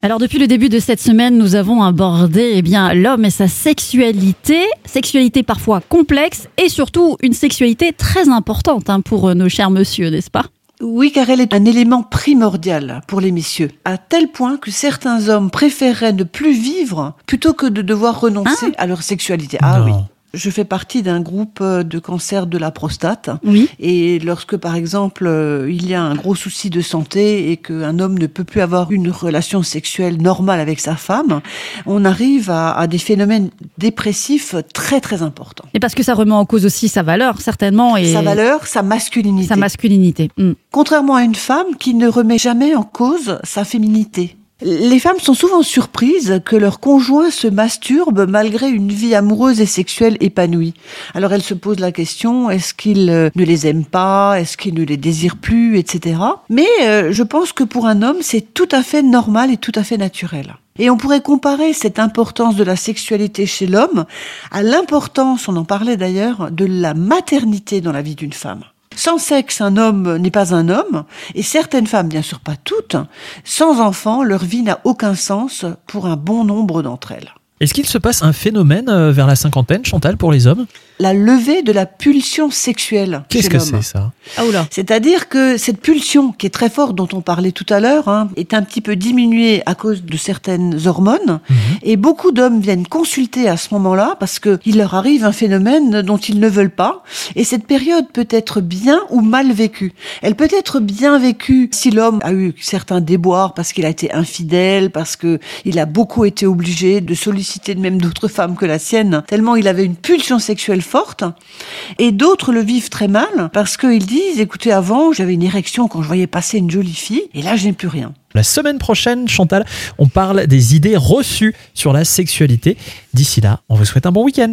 Alors depuis le début de cette semaine, nous avons abordé eh bien l'homme et sa sexualité, sexualité parfois complexe et surtout une sexualité très importante hein, pour nos chers monsieur, n'est-ce pas? Oui, car elle est un élément primordial pour les messieurs, à tel point que certains hommes préféreraient ne plus vivre plutôt que de devoir renoncer Ah. à leur sexualité. Ah Non. oui. Je fais partie d'un groupe euh, de cancer de la prostate. Oui. Et lorsque, par exemple, euh, il y a un gros souci de santé et qu'un homme ne peut plus avoir une relation sexuelle normale avec sa femme, on arrive à, à des phénomènes dépressifs très très importants. Et parce que ça remet en cause aussi sa valeur, certainement, et Sa valeur, sa masculinité. sa masculinité. Hmm. Contrairement à une femme qui ne remet jamais en cause sa féminité. Les femmes sont souvent surprises que leur conjoint se masturbe malgré une vie amoureuse et sexuelle épanouie. Alors elles se posent la question est-ce qu'il euh, ne les aime pas? Est-ce qu'il ne les désire plus? Etc. Mais euh, je pense que pour un homme, c'est tout à fait normal et tout à fait naturel. Et on pourrait comparer cette importance de la sexualité chez l'homme à l'importance, on en parlait d'ailleurs, de la maternité dans la vie d'une femme. Sans sexe, un homme n'est pas un homme, et certaines femmes, bien sûr pas toutes, sans enfants, leur vie n'a aucun sens pour un bon nombre d'entre elles. Est-ce qu'il se passe un phénomène euh, vers la cinquantaine, Chantal, pour les hommes? La levée de la pulsion sexuelle Qu'est-ce que c'est ça? Ah oula. C'est-à-dire que cette pulsion, qui est très forte, dont on parlait tout à l'heure, hein, est un petit peu diminuée à cause de certaines hormones. Mhm. Et beaucoup d'hommes viennent consulter à ce moment-là parce qu'il leur arrive un phénomène dont ils ne veulent pas. Et cette période peut être bien ou mal vécue. Elle peut être bien vécue si l'homme a eu certains déboires parce qu'il a été infidèle, parce que il a beaucoup été obligé de solliciter de même d'autres femmes que la sienne, tellement il avait une pulsion sexuelle forte. Et d'autres le vivent très mal parce qu'ils disent, écoutez, avant, j'avais une érection quand je voyais passer une jolie fille, et là, je n'ai plus rien. La semaine prochaine, Chantal, on parle des idées reçues sur la sexualité. D'ici là, on vous souhaite un bon week-end.